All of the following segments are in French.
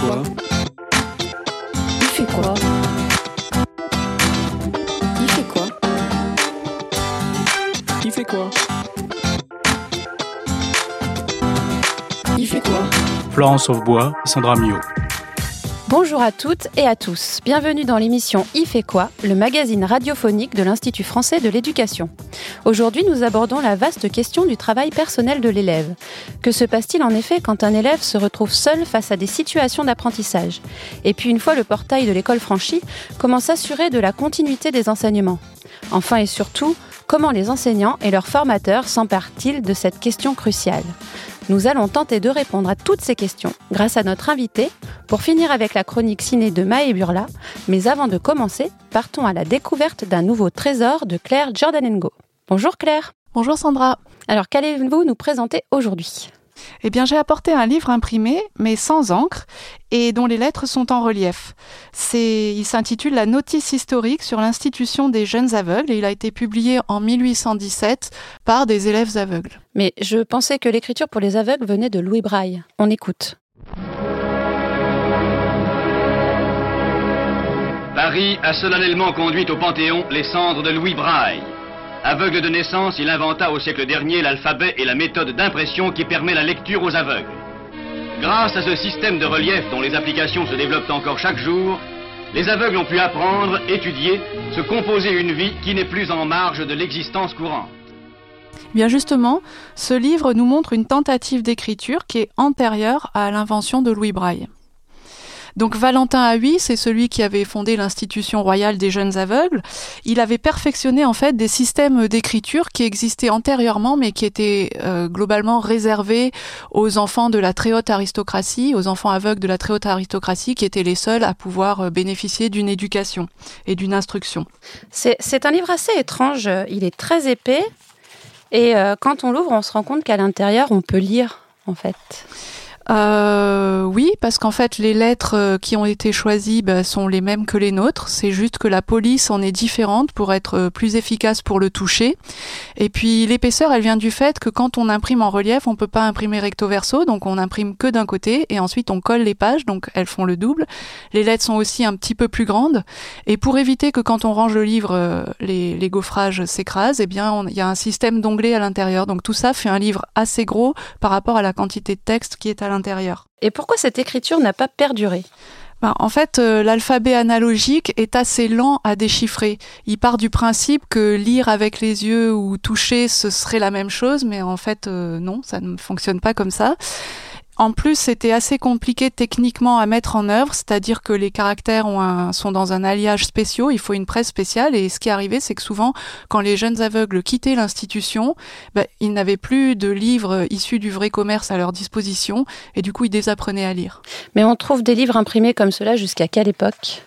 quoi. Il fait quoi? Il fait quoi? Il fait quoi? Il fait quoi? Florence Sauvebois, Sandra Mio. Bonjour à toutes et à tous. Bienvenue dans l'émission Il fait quoi, le magazine radiophonique de l'Institut français de l'éducation. Aujourd'hui, nous abordons la vaste question du travail personnel de l'élève. Que se passe-t-il en effet quand un élève se retrouve seul face à des situations d'apprentissage? Et puis, une fois le portail de l'école franchi, comment s'assurer de la continuité des enseignements? Enfin et surtout, comment les enseignants et leurs formateurs s'emparent-ils de cette question cruciale? Nous allons tenter de répondre à toutes ces questions grâce à notre invité pour finir avec la chronique ciné de Maë Burla. Mais avant de commencer, partons à la découverte d'un nouveau trésor de Claire Jordanengo. Bonjour Claire. Bonjour Sandra. Alors qu'allez-vous nous présenter aujourd'hui? Eh bien, j'ai apporté un livre imprimé, mais sans encre, et dont les lettres sont en relief. C'est, il s'intitule La notice historique sur l'institution des jeunes aveugles, et il a été publié en 1817 par des élèves aveugles. Mais je pensais que l'écriture pour les aveugles venait de Louis Braille. On écoute. Paris a solennellement conduit au Panthéon les cendres de Louis Braille. Aveugle de naissance, il inventa au siècle dernier l'alphabet et la méthode d'impression qui permet la lecture aux aveugles. Grâce à ce système de relief dont les applications se développent encore chaque jour, les aveugles ont pu apprendre, étudier, se composer une vie qui n'est plus en marge de l'existence courante. Bien justement, ce livre nous montre une tentative d'écriture qui est antérieure à l'invention de Louis Braille. Donc Valentin Huy, c'est celui qui avait fondé l'institution royale des jeunes aveugles. Il avait perfectionné en fait des systèmes d'écriture qui existaient antérieurement, mais qui étaient euh, globalement réservés aux enfants de la très haute aristocratie, aux enfants aveugles de la très haute aristocratie, qui étaient les seuls à pouvoir euh, bénéficier d'une éducation et d'une instruction. C'est un livre assez étrange. Il est très épais. Et euh, quand on l'ouvre, on se rend compte qu'à l'intérieur, on peut lire, en fait. Euh, oui, parce qu'en fait, les lettres euh, qui ont été choisies bah, sont les mêmes que les nôtres. C'est juste que la police en est différente pour être euh, plus efficace pour le toucher. Et puis, l'épaisseur, elle vient du fait que quand on imprime en relief, on peut pas imprimer recto verso, donc on imprime que d'un côté, et ensuite on colle les pages, donc elles font le double. Les lettres sont aussi un petit peu plus grandes. Et pour éviter que quand on range le livre, euh, les, gaufrages s'écrasent, eh bien, il y a un système d'onglets à l'intérieur. Donc tout ça fait un livre assez gros par rapport à la quantité de texte qui est à l'intérieur. Et pourquoi cette écriture n'a pas perduré? Ben, en fait, euh, l'alphabet analogique est assez lent à déchiffrer. Il part du principe que lire avec les yeux ou toucher, ce serait la même chose, mais en fait, euh, non, ça ne fonctionne pas comme ça. En plus, c'était assez compliqué techniquement à mettre en œuvre, c'est-à-dire que les caractères sont dans un alliage spéciaux, il faut une presse spéciale, et ce qui arrivé, c'est que souvent, quand les jeunes aveugles quittaient l'institution, ben, ils n'avaient plus de livres issus du vrai commerce à leur disposition, et du coup, ils désapprenaient à lire. Mais on trouve des livres imprimés comme cela jusqu'à quelle époque?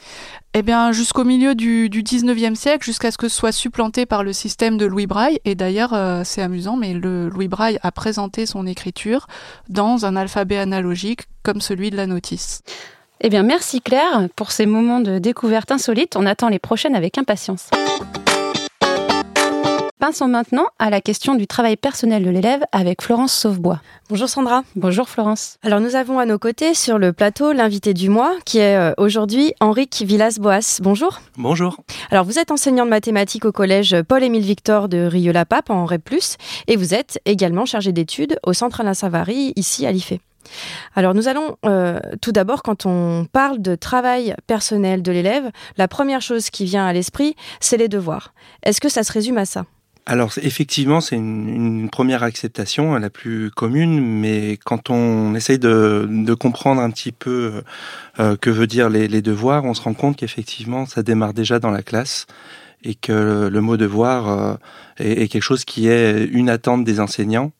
Eh bien, jusqu'au milieu du, du 19e siècle, jusqu'à ce que ce soit supplanté par le système de Louis Braille. Et d'ailleurs, euh, c'est amusant, mais le Louis Braille a présenté son écriture dans un alphabet analogique comme celui de la notice. Eh bien, merci Claire pour ces moments de découverte insolite. On attend les prochaines avec impatience. Passons maintenant à la question du travail personnel de l'élève avec Florence Sauvebois. Bonjour Sandra. Bonjour Florence. Alors nous avons à nos côtés sur le plateau l'invité du mois qui est euh, aujourd'hui Henrique Villas-Boas. Bonjour. Bonjour. Alors vous êtes enseignant de mathématiques au collège Paul-Émile Victor de Rieux-la-Pape en REP+, et vous êtes également chargé d'études au Centre Alain Savary ici à l'IFE. Alors nous allons euh, tout d'abord, quand on parle de travail personnel de l'élève, la première chose qui vient à l'esprit, c'est les devoirs. Est-ce que ça se résume à ça? Alors effectivement, c'est une, première acceptation, la plus commune, mais quand on essaye de, comprendre un petit peu euh, que veut dire les, devoirs, on se rend compte qu'effectivement, ça démarre déjà dans la classe et que le mot devoir euh, est, quelque chose qui est une attente des enseignants.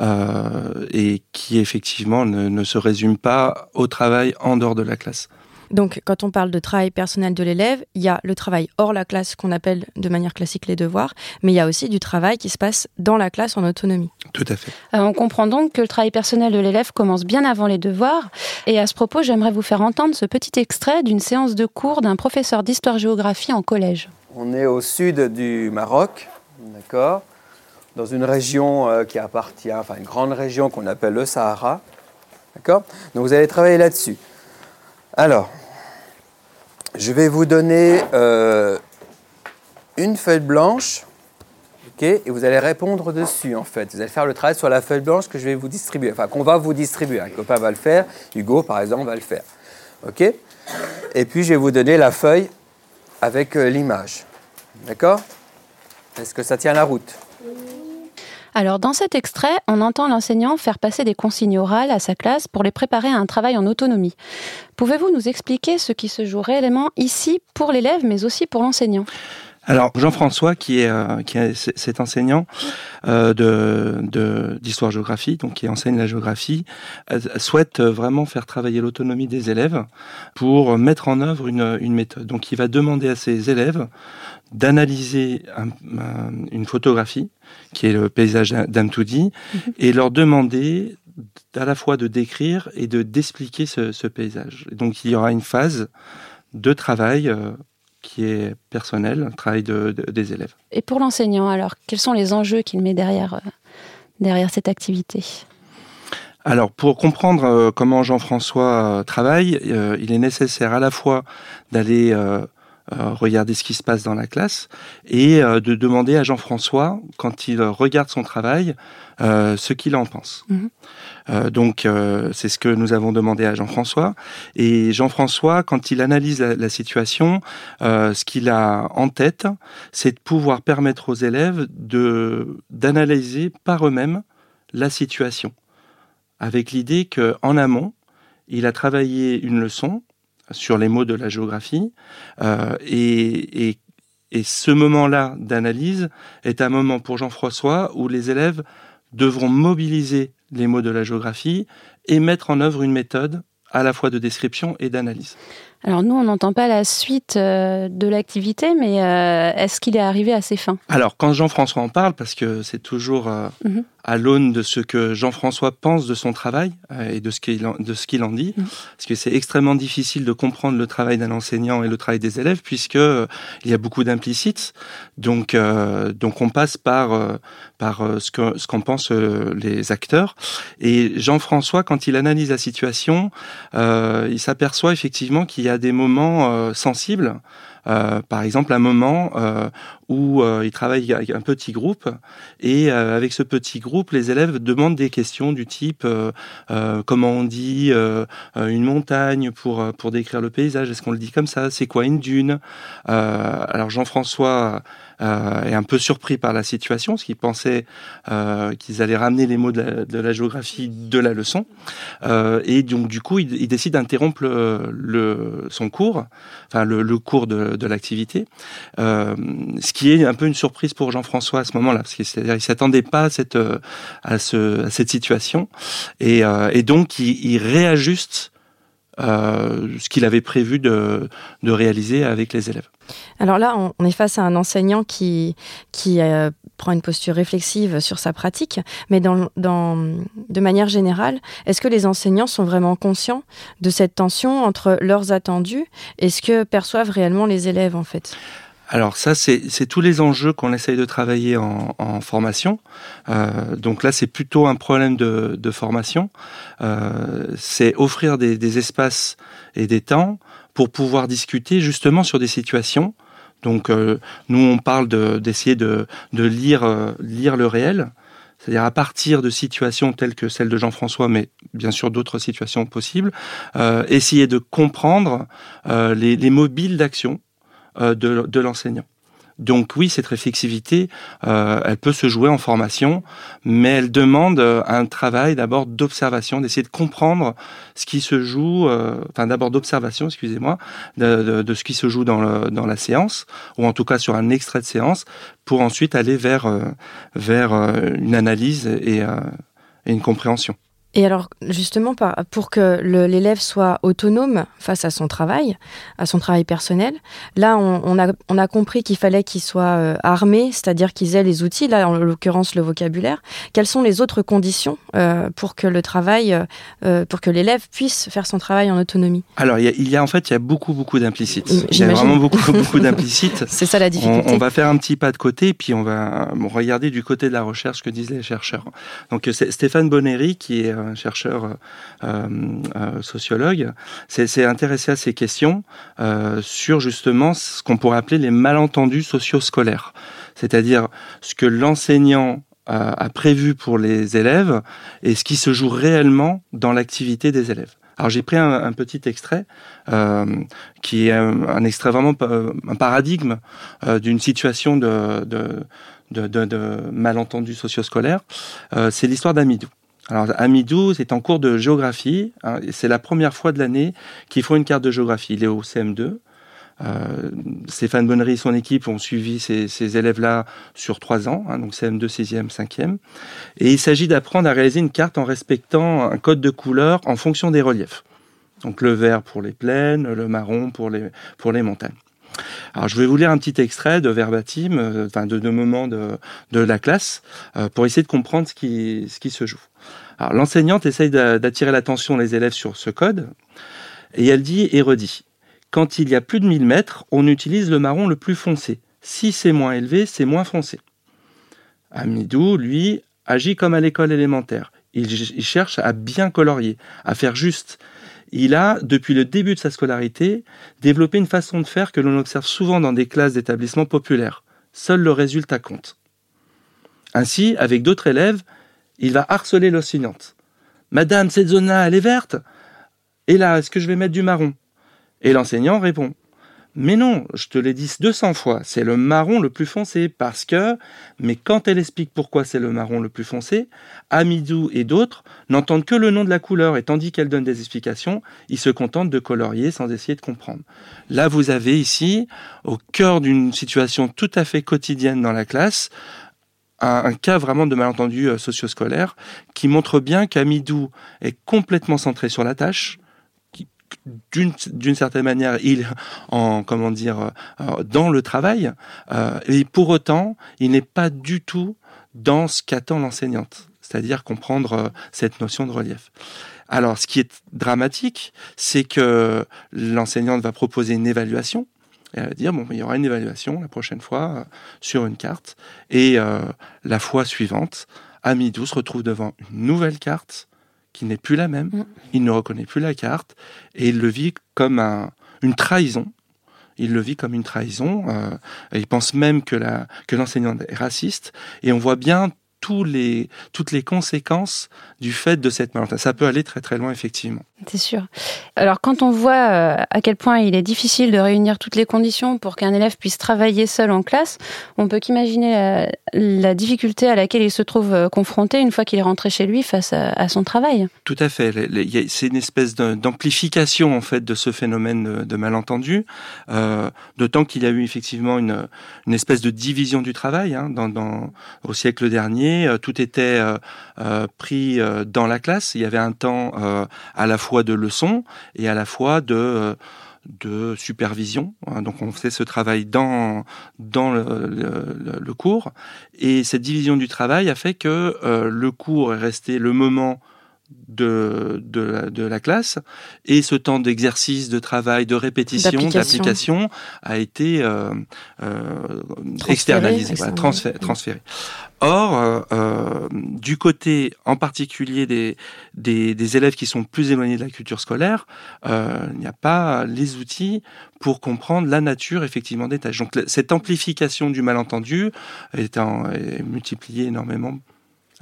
Euh, et qui effectivement ne se résume pas au travail en dehors de la classe. Donc, quand on parle de travail personnel de l'élève, il y a le travail hors la classe qu'on appelle de manière classique les devoirs, mais il y a aussi du travail qui se passe dans la classe en autonomie. Tout à fait. Alors, on comprend donc que le travail personnel de l'élève commence bien avant les devoirs. Et à ce propos, j'aimerais vous faire entendre ce petit extrait d'une séance de cours d'un professeur d'histoire-géographie en collège. On est au sud du Maroc, d'accord? Dans une région euh, qui appartient, enfin une grande région qu'on appelle le Sahara. D'accord? Donc vous allez travailler là-dessus. Alors, je vais vous donner euh, une feuille blanche, et vous allez répondre dessus en fait. Vous allez faire le travail sur la feuille blanche que je vais vous distribuer, enfin qu'on va vous distribuer. Un copain va le faire, Hugo par exemple va le faire, ok. Et puis je vais vous donner la feuille avec euh, l'image, d'accord? Est-ce que ça tient la route? Alors, dans cet extrait, on entend l'enseignant faire passer des consignes orales à sa classe pour les préparer à un travail en autonomie. Pouvez-vous nous expliquer ce qui se joue réellement ici pour l'élève, mais aussi pour l'enseignant? Alors Jean-François, qui est, euh, cet enseignant euh, d'histoire-géographie, donc qui enseigne la géographie, euh, souhaite vraiment faire travailler l'autonomie des élèves pour mettre en œuvre une, une méthode. Donc il va demander à ses élèves d'analyser un- un- une photographie, qui est le paysage d'Amtoudi, et leur demander à la fois de décrire et de d'expliquer ce, ce paysage. Et donc il y aura une phase de travail euh, qui est personnel, un travail de- de- des élèves. Et pour l'enseignant, alors, quels sont les enjeux qu'il met derrière, euh, derrière cette activité? Alors, pour comprendre euh, comment Jean-François travaille, il est nécessaire à la fois d'aller regarder ce qui se passe dans la classe et euh, de demander à Jean-François, quand il regarde son travail, euh, ce qu'il en pense. Mhm. Euh, donc, euh, c'est ce que nous avons demandé à Jean-François. Et Jean-François, quand il analyse la, la situation, euh, ce qu'il a en tête, c'est de pouvoir permettre aux élèves de d'analyser par eux-mêmes la situation avec l'idée qu'en amont, il a travaillé une leçon sur les mots de la géographie, euh, et, et, et ce moment-là d'analyse est un moment pour Jean-François où les élèves devront mobiliser les mots de la géographie et mettre en œuvre une méthode à la fois de description et d'analyse. Alors nous, on n'entend pas la suite euh, de l'activité, mais euh, est-ce qu'il est arrivé à ses fins Alors, quand Jean-François en parle, parce que c'est toujours euh, Mhm. à l'aune de ce que Jean-François pense de son travail et de ce qu'il en, de ce qu'il en dit, Mhm. parce que c'est extrêmement difficile de comprendre le travail d'un enseignant et le travail des élèves, puisque il y a beaucoup d'implicites. Donc, donc on passe par par ce que ce qu'en pensent les acteurs. Et Jean-François, quand il analyse la situation, il s'aperçoit effectivement qu'il y a des moments euh, sensibles. Euh, par exemple, un moment euh, où euh, il travaille avec un petit groupe. Et euh, avec ce petit groupe, les élèves demandent des questions du type euh, euh, comment on dit euh, euh, une montagne pour pour décrire le paysage. Est-ce qu'on le dit comme ça? C'est quoi une dune? Alors Jean-François est un peu surpris par la situation, parce qu'il pensait qu'ils allaient ramener les mots de la, de la géographie de la leçon, et donc du coup, il, il décide d'interrompre le, son cours, enfin le, le cours de, de l'activité, ce qui est un peu une surprise pour Jean-François à ce moment-là, parce qu'il il s'attendait pas à cette euh, à, ce, à cette situation, et, euh, donc il, réajuste euh, ce qu'il avait prévu de, de réaliser avec les élèves. Alors là, on, est face à un enseignant qui, qui prend une posture réflexive sur sa pratique, mais de manière générale, est-ce que les enseignants sont vraiment conscients de cette tension entre leurs attendus et ce que perçoivent réellement les élèves en fait? Alors ça, c'est tous les enjeux qu'on essaye de travailler en, en formation. Euh, donc là, c'est plutôt un problème de, de formation. Euh, c'est offrir des, des espaces et des temps pour pouvoir discuter justement sur des situations. Donc euh, nous, on parle de- d'essayer de, de lire, euh, lire le réel. C'est-à-dire à partir de situations telles que celle de Jean-François, mais bien sûr d'autres situations possibles, euh, essayer de comprendre euh, les, les mobiles d'action de, de l'enseignant. Donc oui, cette réflexivité, euh, elle peut se jouer en formation, mais elle demande euh, un travail d'abord d'observation, d'essayer de comprendre ce qui se joue, euh, enfin d'abord d'observation, excusez-moi, de, de- de ce qui se joue dans, le, dans la séance, ou en tout cas sur un extrait de séance, pour ensuite aller vers, euh, vers euh, une analyse et, euh, et une compréhension. Et alors, justement, pour que l'élève soit autonome face à son travail, à son travail personnel, là, on, on a, on a compris qu'il fallait qu'il soit euh, armé, c'est-à-dire qu'ils aient les outils, là, en l'occurrence, le vocabulaire. Quelles sont les autres conditions euh, pour que le travail, euh, pour que l'élève puisse faire son travail en autonomie? Alors il y a, il y a en fait il y a beaucoup beaucoup d'implicites. Il y a vraiment beaucoup beaucoup d'implicites. C'est ça la On, difficulté. on va faire un petit pas de côté, puis on va regarder du côté de la recherche ce que disent les chercheurs. Donc c'est Stéphane Bonnery, qui est, un chercheur euh, euh, sociologue, s'est intéressé à ces questions euh, sur justement ce qu'on pourrait appeler les malentendus socio-scolaires, c'est-à-dire ce que l'enseignant a prévu pour les élèves et ce qui se joue réellement dans l'activité des élèves. Alors j'ai pris un, petit extrait euh, qui est un, extrait vraiment un paradigme euh, d'une situation de, de, de, de malentendu socio-scolaire. Euh, c'est l'histoire d'Amidou. Alors Amidou est en cours de géographie. Hein, c'est la première fois de l'année qu'il faut une carte de géographie. Il est au CM2. Euh, Stéphane Bonnery et son équipe ont suivi ces, ces élèves-là sur trois ans, hein, donc CM2, 6e, 5e. Et il s'agit d'apprendre à réaliser une carte en respectant un code de couleur en fonction des reliefs. Donc le vert pour les plaines, le marron pour les, pour les montagnes. Je vais vous lire un petit extrait de verbatim, euh, de, de moments de, la classe, euh, pour essayer de comprendre ce qui, se joue. L'enseignante essaye d'attirer l'attention des élèves sur ce code, et elle dit et redit quand il y a plus de 1000 mètres, on utilise le marron le plus foncé. Si c'est moins élevé, c'est moins foncé. Amidou, lui, agit comme à l'école élémentaire. Il, cherche à bien colorier, à faire juste. Il a, depuis le début de sa scolarité, développé une façon de faire que l'on observe souvent dans des classes d'établissements populaires. Seul le résultat compte. Ainsi, avec d'autres élèves, il va harceler l'enseignante. Madame, cette zone-là, elle est verte Et là, est-ce que je vais mettre du marron? Et l'enseignant répond mais non, je te l'ai dit 200 fois, c'est le marron le plus foncé parce que, mais quand elle explique pourquoi c'est le marron le plus foncé, Amidou et d'autres n'entendent que le nom de la couleur et tandis qu'elle donne des explications, ils se contentent de colorier sans essayer de comprendre. Là, vous avez ici, au cœur d'une situation tout à fait quotidienne dans la classe, un, un cas vraiment de malentendu euh, socio-scolaire qui montre bien qu'Amidou est complètement centré sur la tâche, d'une certaine manière il en comment dire euh, dans le travail euh, et pour autant il n'est pas du tout dans ce qu'attend l'enseignante c'est-à-dire comprendre euh, cette notion de relief. Alors ce qui est dramatique c'est que l'enseignante va proposer une évaluation et elle va dire bon il y aura une évaluation la prochaine fois euh, sur une carte et euh, la fois suivante Amidou se retrouve devant une nouvelle carte qui n'est plus la même, mm. il ne reconnaît plus la carte, et il le vit comme un, une trahison. Il le vit comme une trahison. Euh, il pense même que la que l'enseignant est raciste, et on voit bien tous les, toutes les conséquences du fait de cette malentendu. Ça peut aller très très loin, effectivement. C'est sûr. Alors quand on voit euh, à quel point il est difficile de réunir toutes les conditions pour qu'un élève puisse travailler seul en classe, on peut qu'imaginer la, la, difficulté à laquelle il se trouve euh, confronté une fois qu'il est rentré chez lui face à, à son travail. Tout à fait. C'est une espèce d'amplification en fait de ce phénomène de, de malentendu, euh, d'autant qu'il y a eu effectivement une, une espèce de division du travail hein, dans, dans, au siècle dernier euh, tout était euh, euh, pris dans la classe. Il y avait un temps à la fois de leçons et à la fois de de supervision. Hein. Donc on faisait ce travail dans dans le, cours et cette division du travail a fait que le cours est resté le moment de, de, la, de la classe et ce temps d'exercice, de travail, de répétition, d'application a été euh, euh, externalisé, voilà, transféré, transféré. Or, euh, euh, du côté en particulier des, des, des, élèves qui sont plus éloignés de la culture scolaire, euh, il n'y a pas les outils pour comprendre la nature effectivement des tâches. Donc cette amplification du malentendu est, en, est multipliée énormément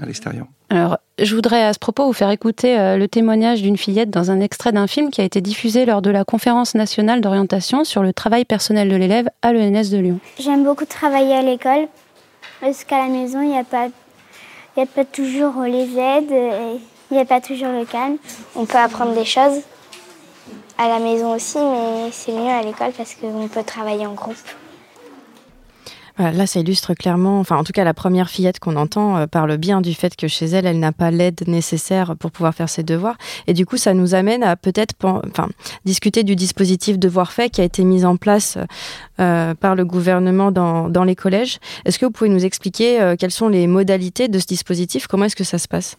à l'extérieur. Alors, je voudrais à ce propos vous faire écouter euh, le témoignage d'une fillette dans un extrait d'un film qui a été diffusé lors de la conférence nationale d'orientation sur le travail personnel de l'élève à l'ENS de Lyon. J'aime beaucoup travailler à l'école parce qu'à la maison, il n'y a, pas, a pas toujours les aides, il n'y a pas toujours le calme. On peut apprendre des choses à la maison aussi, mais c'est mieux à l'école parce qu'on peut travailler en groupe. Là, ça illustre clairement, enfin, en tout cas, la première fillette qu'on entend euh, parle bien du fait que chez elle, elle n'a pas l'aide nécessaire pour pouvoir faire ses devoirs. Et du coup, ça nous amène à peut-être, enfin, discuter du dispositif devoir fait qui a été mis en place euh, par le gouvernement dans, dans les collèges. Est-ce que vous pouvez nous expliquer euh, quelles sont les modalités de ce dispositif? Comment est-ce que ça se passe?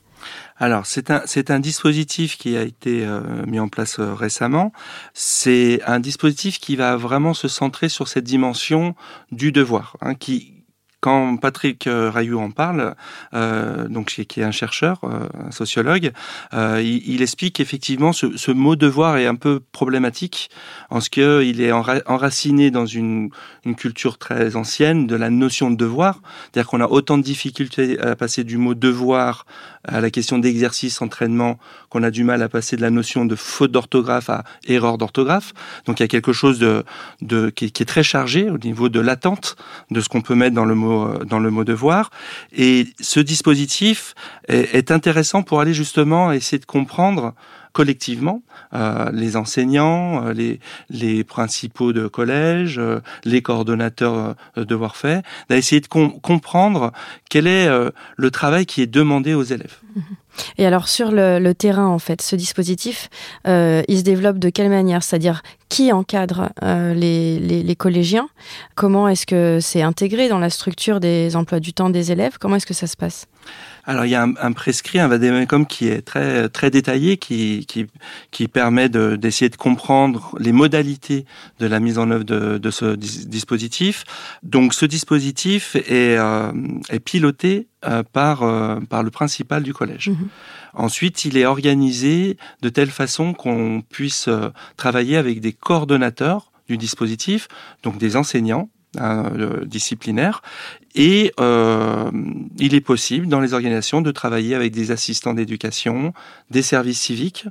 Alors, c'est un, c'est un dispositif qui a été euh, mis en place euh, récemment. C'est un dispositif qui va vraiment se centrer sur cette dimension du devoir, hein, qui, quand Patrick euh, Rayou en parle, euh, donc qui est un chercheur, euh, un sociologue, euh, il, il, explique qu'effectivement ce, ce, mot devoir est un peu problématique en ce qu'il est enra enraciné dans une, une, culture très ancienne de la notion de devoir, c'est-à-dire qu'on a autant de difficultés à passer du mot devoir à la question d'exercice, entraînement, qu'on a du mal à passer de la notion de faute d'orthographe à erreur d'orthographe. Donc il y a quelque chose de, de qui, est très chargé au niveau de l'attente de ce qu'on peut mettre dans le mot dans le mot devoir. Et ce dispositif est intéressant pour aller justement essayer de comprendre collectivement, euh, les enseignants, euh, les, les principaux de collège, euh, les coordonnateurs de faits, d'essayer de com comprendre quel est le travail qui est demandé aux élèves. Et alors sur le, terrain, en fait, ce dispositif, euh, il se développe de quelle manière? C'est-à-dire qui encadre euh, les, les, collégiens? Comment est-ce que c'est intégré dans la structure des emplois du temps des élèves? Comment est-ce que ça se passe? Alors il y a un, un prescrit, un vademecum qui est très très détaillé, qui qui, qui permet d'essayer de, comprendre les modalités de la mise en œuvre de, ce dis dispositif. Donc ce dispositif est, euh, est piloté euh, par euh, par le principal du collège. Mmh. Ensuite, il est organisé de telle façon qu'on puisse euh, travailler avec des coordonnateurs du dispositif, donc des enseignants euh, disciplinaire et euh, il est possible dans les organisations de travailler avec des assistants d'éducation, des services civiques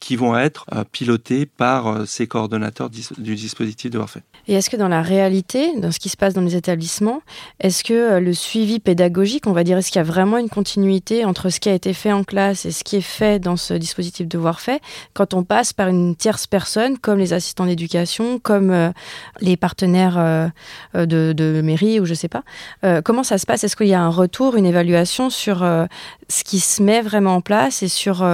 qui vont être euh, pilotés par euh, ces coordonnateurs du dispositif de Warfare. Et est-ce que dans la réalité, dans ce qui se passe dans les établissements, est-ce que euh, le suivi pédagogique, on va dire, est-ce qu'il y a vraiment une continuité entre ce qui a été fait en classe et ce qui est fait dans ce dispositif de fait quand on passe par une tierce personne, comme les assistants d'éducation, comme les partenaires de, de mairie ou je sais pas Comment ça se passe? Est-ce qu'il y a un retour, une évaluation sur ce qui se met vraiment en place et sur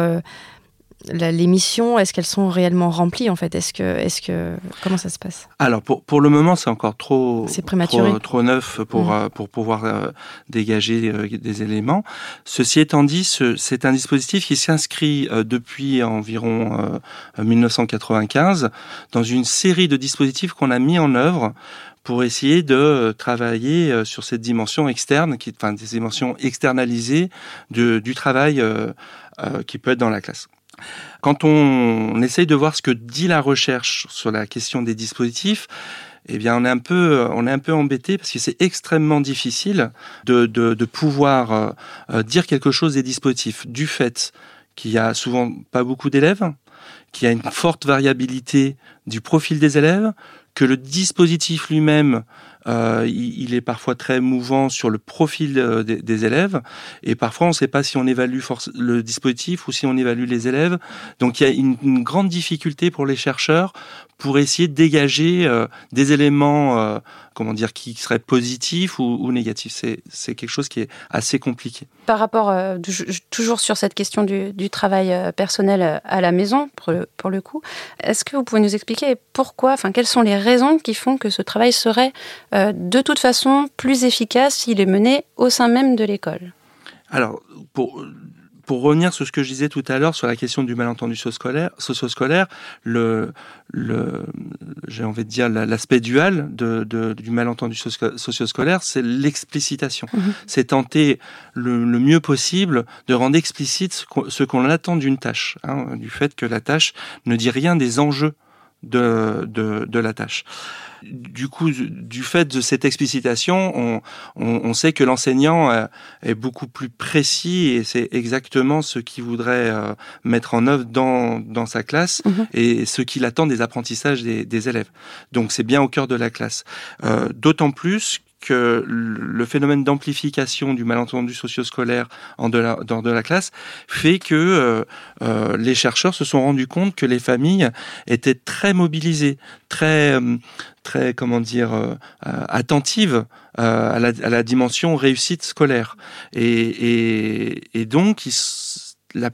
les missions, est-ce qu'elles sont réellement remplies en fait? Est-ce que, est-ce que, comment ça se passe? Alors pour, pour le moment, c'est encore trop, trop, trop neuf pour, mmh. euh, pour pouvoir euh, dégager euh, des éléments. Ceci étant dit, c'est un dispositif qui s'inscrit euh, depuis environ 1995 dans une série de dispositifs qu'on a mis en œuvre pour essayer de travailler sur cette dimension externe, qui, enfin des dimensions externalisées de, du travail qui peut être dans la classe. Quand on, essaye de voir ce que dit la recherche sur la question des dispositifs, eh bien, on est un peu, on est un peu embêté parce que c'est extrêmement difficile de, de, pouvoir euh, dire quelque chose des dispositifs du fait qu'il y a souvent pas beaucoup d'élèves, qu'il y a une forte variabilité du profil des élèves, que le dispositif lui-même euh, il, est parfois très mouvant sur le profil euh, des, des, élèves et parfois on ne sait pas si on évalue le dispositif ou si on évalue les élèves. Donc il y a une, une grande difficulté pour les chercheurs pour essayer de dégager euh, des éléments euh, comment dire qui seraient positifs ou, ou négatifs. C'est quelque chose qui est assez compliqué. Par rapport euh, toujours sur cette question du, du travail personnel à la maison pour le, pour le coup, est-ce que vous pouvez nous expliquer pourquoi, enfin quelles sont les raisons qui font que ce travail serait de toute façon plus efficace s'il est mené au sein même de l'école? Alors pour pour revenir sur ce que je disais tout à l'heure sur la question du malentendu socio-scolaire, le, le, j'ai envie de dire l'aspect dual de, de, du malentendu socio-scolaire, c'est l'explicitation. Mmh. C'est tenter le, le, mieux possible de rendre explicite ce qu'on attend d'une tâche, hein, du fait que la tâche ne dit rien des enjeux de, de, de la tâche. Du coup, du fait de cette explicitation, on, on, on sait que l'enseignant euh, est beaucoup plus précis et c'est exactement ce qu'il voudrait euh, mettre en œuvre dans, dans sa classe mmh. et ce qu'il attend des apprentissages des, des élèves. Donc c'est bien au cœur de la classe. Euh, D'autant plus que le phénomène d'amplification du malentendu socio-scolaire en de la, dans de la classe fait que euh, euh, les chercheurs se sont rendus compte que les familles étaient très mobilisées, très, euh, très comment dire, euh, attentives euh, à la, à, la, dimension réussite scolaire. Et, et, et donc, ils, la,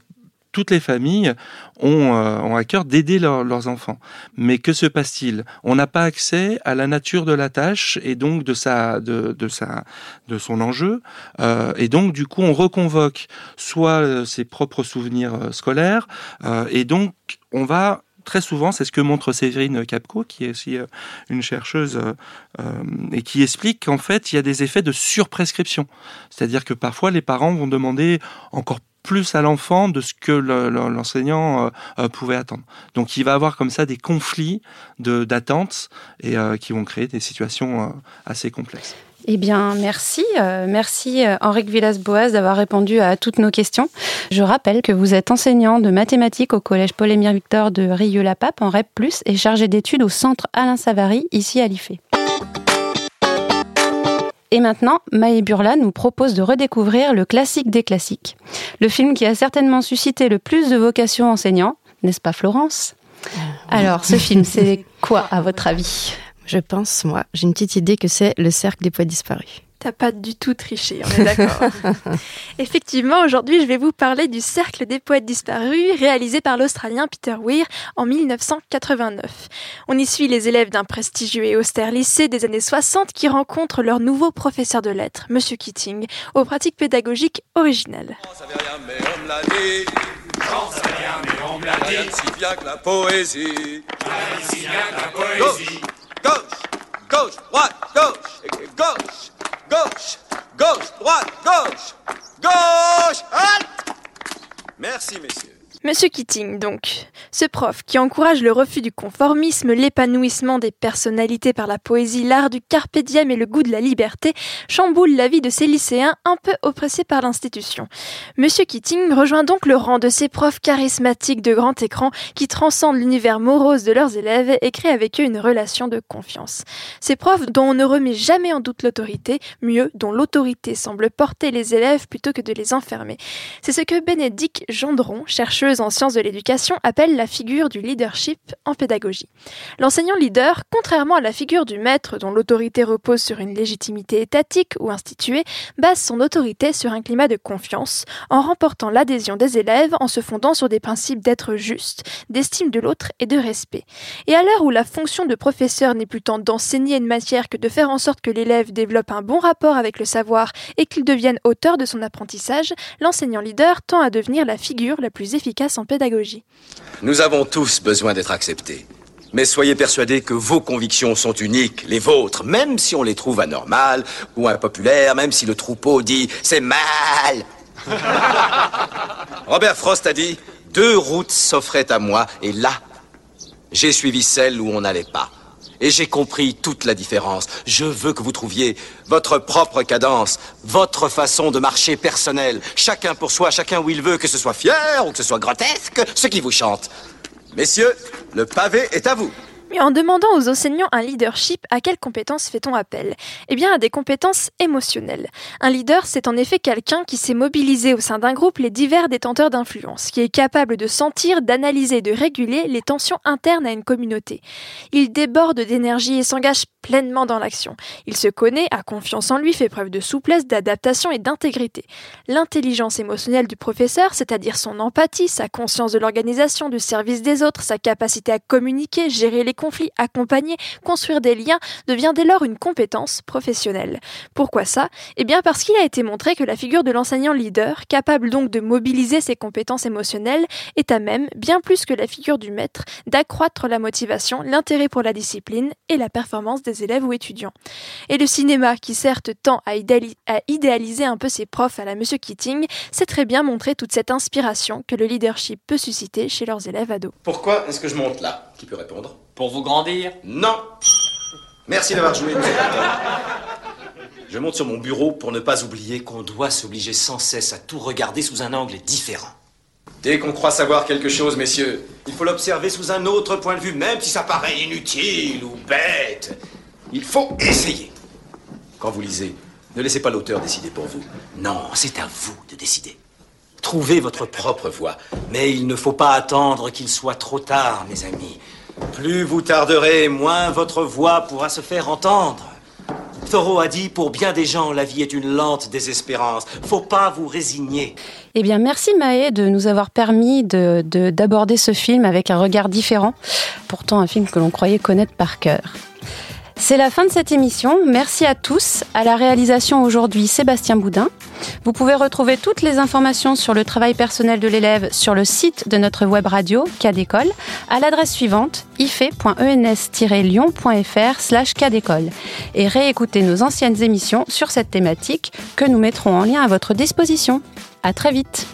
toutes les familles ont, euh, à cœur d'aider leur, leurs enfants. Mais que se passe-t-il? On n'a pas accès à la nature de la tâche et donc de sa, de, de sa, de son enjeu. Euh, et donc du coup, on reconvoque soit ses propres souvenirs euh, scolaires euh, et donc on va très souvent, c'est ce que montre Séverine Capco, qui est aussi euh, une chercheuse euh, euh, et qui explique qu'en fait, il y a des effets de surprescription. C'est-à-dire que parfois, les parents vont demander encore plus à l'enfant de ce que le- le- l'enseignant euh, euh, pouvait attendre. Donc il va avoir comme ça des conflits d'attentes et euh, qui vont créer des situations assez complexes. Eh bien, merci. merci Henrique Villas-Boas d'avoir répondu à toutes nos questions. Je rappelle que vous êtes enseignant de mathématiques au collège Paul-Émile Victor de Rieux-la-Pape en REP+, et chargé d'études au centre Alain Savary, ici à l'IFE. Et maintenant, Maë Burla nous propose de redécouvrir le classique des classiques. Le film qui a certainement suscité le plus de vocations enseignants, n'est-ce pas Florence? Alors, ce film, c'est quoi à votre avis? Je pense, moi, j'ai une petite idée que c'est le cercle des poètes disparus. T'as pas du tout triché, on est d'accord. Effectivement, aujourd'hui, je vais vous parler du Cercle des poètes disparus, réalisé par l'Australien Peter Weir en 1989. On y suit les élèves d'un prestigieux et austère lycée des années 60 qui rencontrent leur nouveau professeur de lettres, Monsieur Keating, aux pratiques pédagogiques originales. mais on me l'a dit. J'en sais rien, mais on me l'a dit. Rien de si bien que la poésie. Rien de si bien que la poésie. Gauche, gauche, droite, gauche, gauche, gauche, gauche, droite, gauche, gauche, halte Merci, messieurs. Monsieur Keating, donc, ce prof qui encourage le refus du conformisme, l'épanouissement des personnalités par la poésie, l'art du carpe diem et le goût de la liberté, chamboule la vie de ces lycéens un peu oppressés par l'institution. Monsieur Keating rejoint donc le rang de ces profs charismatiques de grand écran qui transcendent l'univers morose de leurs élèves et créent avec eux une relation de confiance. Ces profs dont on ne remet jamais en doute l'autorité, mieux, dont l'autorité semble porter les élèves plutôt que de les enfermer. C'est ce que Bénédicte Gendron, chercheuse en sciences de l'éducation, appelle la figure du leadership en pédagogie. L'enseignant leader, contrairement à la figure du maître dont l'autorité repose sur une légitimité étatique ou instituée, base son autorité sur un climat de confiance, en remportant l'adhésion des élèves en se fondant sur des principes d'être juste, d'estime de l'autre et de respect. Et à l'heure où la fonction de professeur n'est plus tant d'enseigner une matière que de faire en sorte que l'élève développe un bon rapport avec le savoir et qu'il devienne auteur de son apprentissage, l'enseignant leader tend à devenir la figure la plus efficace en pédagogie. Nous avons tous besoin d'être acceptés. Mais soyez persuadés que vos convictions sont uniques, les vôtres, même si on les trouve anormales ou impopulaires, même si le troupeau dit c'est mal. Robert Frost a dit deux routes s'offraient à moi et là, j'ai suivi celle où on n'allait pas. Et j'ai compris toute la différence. Je veux que vous trouviez votre propre cadence, votre façon de marcher personnelle. Chacun pour soi, chacun où il veut, que ce soit fier ou que ce soit grotesque, ce qui vous chante. Messieurs, le pavé est à vous. En demandant aux enseignants un leadership, à quelles compétences fait-on appel? Eh bien, à des compétences émotionnelles. Un leader, c'est en effet quelqu'un qui sait mobiliser au sein d'un groupe les divers détenteurs d'influence, qui est capable de sentir, d'analyser et de réguler les tensions internes à une communauté. Il déborde d'énergie et s'engage pleinement dans l'action. Il se connaît, a confiance en lui, fait preuve de souplesse, d'adaptation et d'intégrité. L'intelligence émotionnelle du professeur, c'est-à-dire son empathie, sa conscience de l'organisation, du service des autres, sa capacité à communiquer, gérer les conflits, accompagner, construire des liens, devient dès lors une compétence professionnelle. Pourquoi ça? Eh bien parce qu'il a été montré que la figure de l'enseignant leader, capable donc de mobiliser ses compétences émotionnelles, est à même, bien plus que la figure du maître, d'accroître la motivation, l'intérêt pour la discipline et la performance des élèves ou étudiants. Et le cinéma, qui certes tend à idéaliser un peu ses profs à la Monsieur Keating, sait très bien montrer toute cette inspiration que le leadership peut susciter chez leurs élèves ados. Pourquoi est-ce que je monte là? Qui peut répondre? Pour vous grandir Non Merci d'avoir joué. Je monte sur mon bureau pour ne pas oublier qu'on doit s'obliger sans cesse à tout regarder sous un angle différent. Dès qu'on croit savoir quelque chose, messieurs, il faut l'observer sous un autre point de vue, même si ça paraît inutile ou bête. Il faut essayer. Quand vous lisez, ne laissez pas l'auteur décider pour vous. Non, c'est à vous de décider. Trouvez votre propre voie. Mais il ne faut pas attendre qu'il soit trop tard, mes amis. Plus vous tarderez, moins votre voix pourra se faire entendre. Thoreau a dit, pour bien des gens, la vie est une lente désespérance. Faut pas vous résigner. Eh bien, merci Maë de nous avoir permis de- de- d'aborder ce film avec un regard différent, pourtant un film que l'on croyait connaître par cœur. C'est la fin de cette émission. Merci à tous. À la réalisation aujourd'hui, Sébastien Boudin. Vous pouvez retrouver toutes les informations sur le travail personnel de l'élève sur le site de notre web radio Cadécole à l'adresse suivante ife.ens-lyon.fr slash et réécouter nos anciennes émissions sur cette thématique que nous mettrons en lien à votre disposition. À très vite.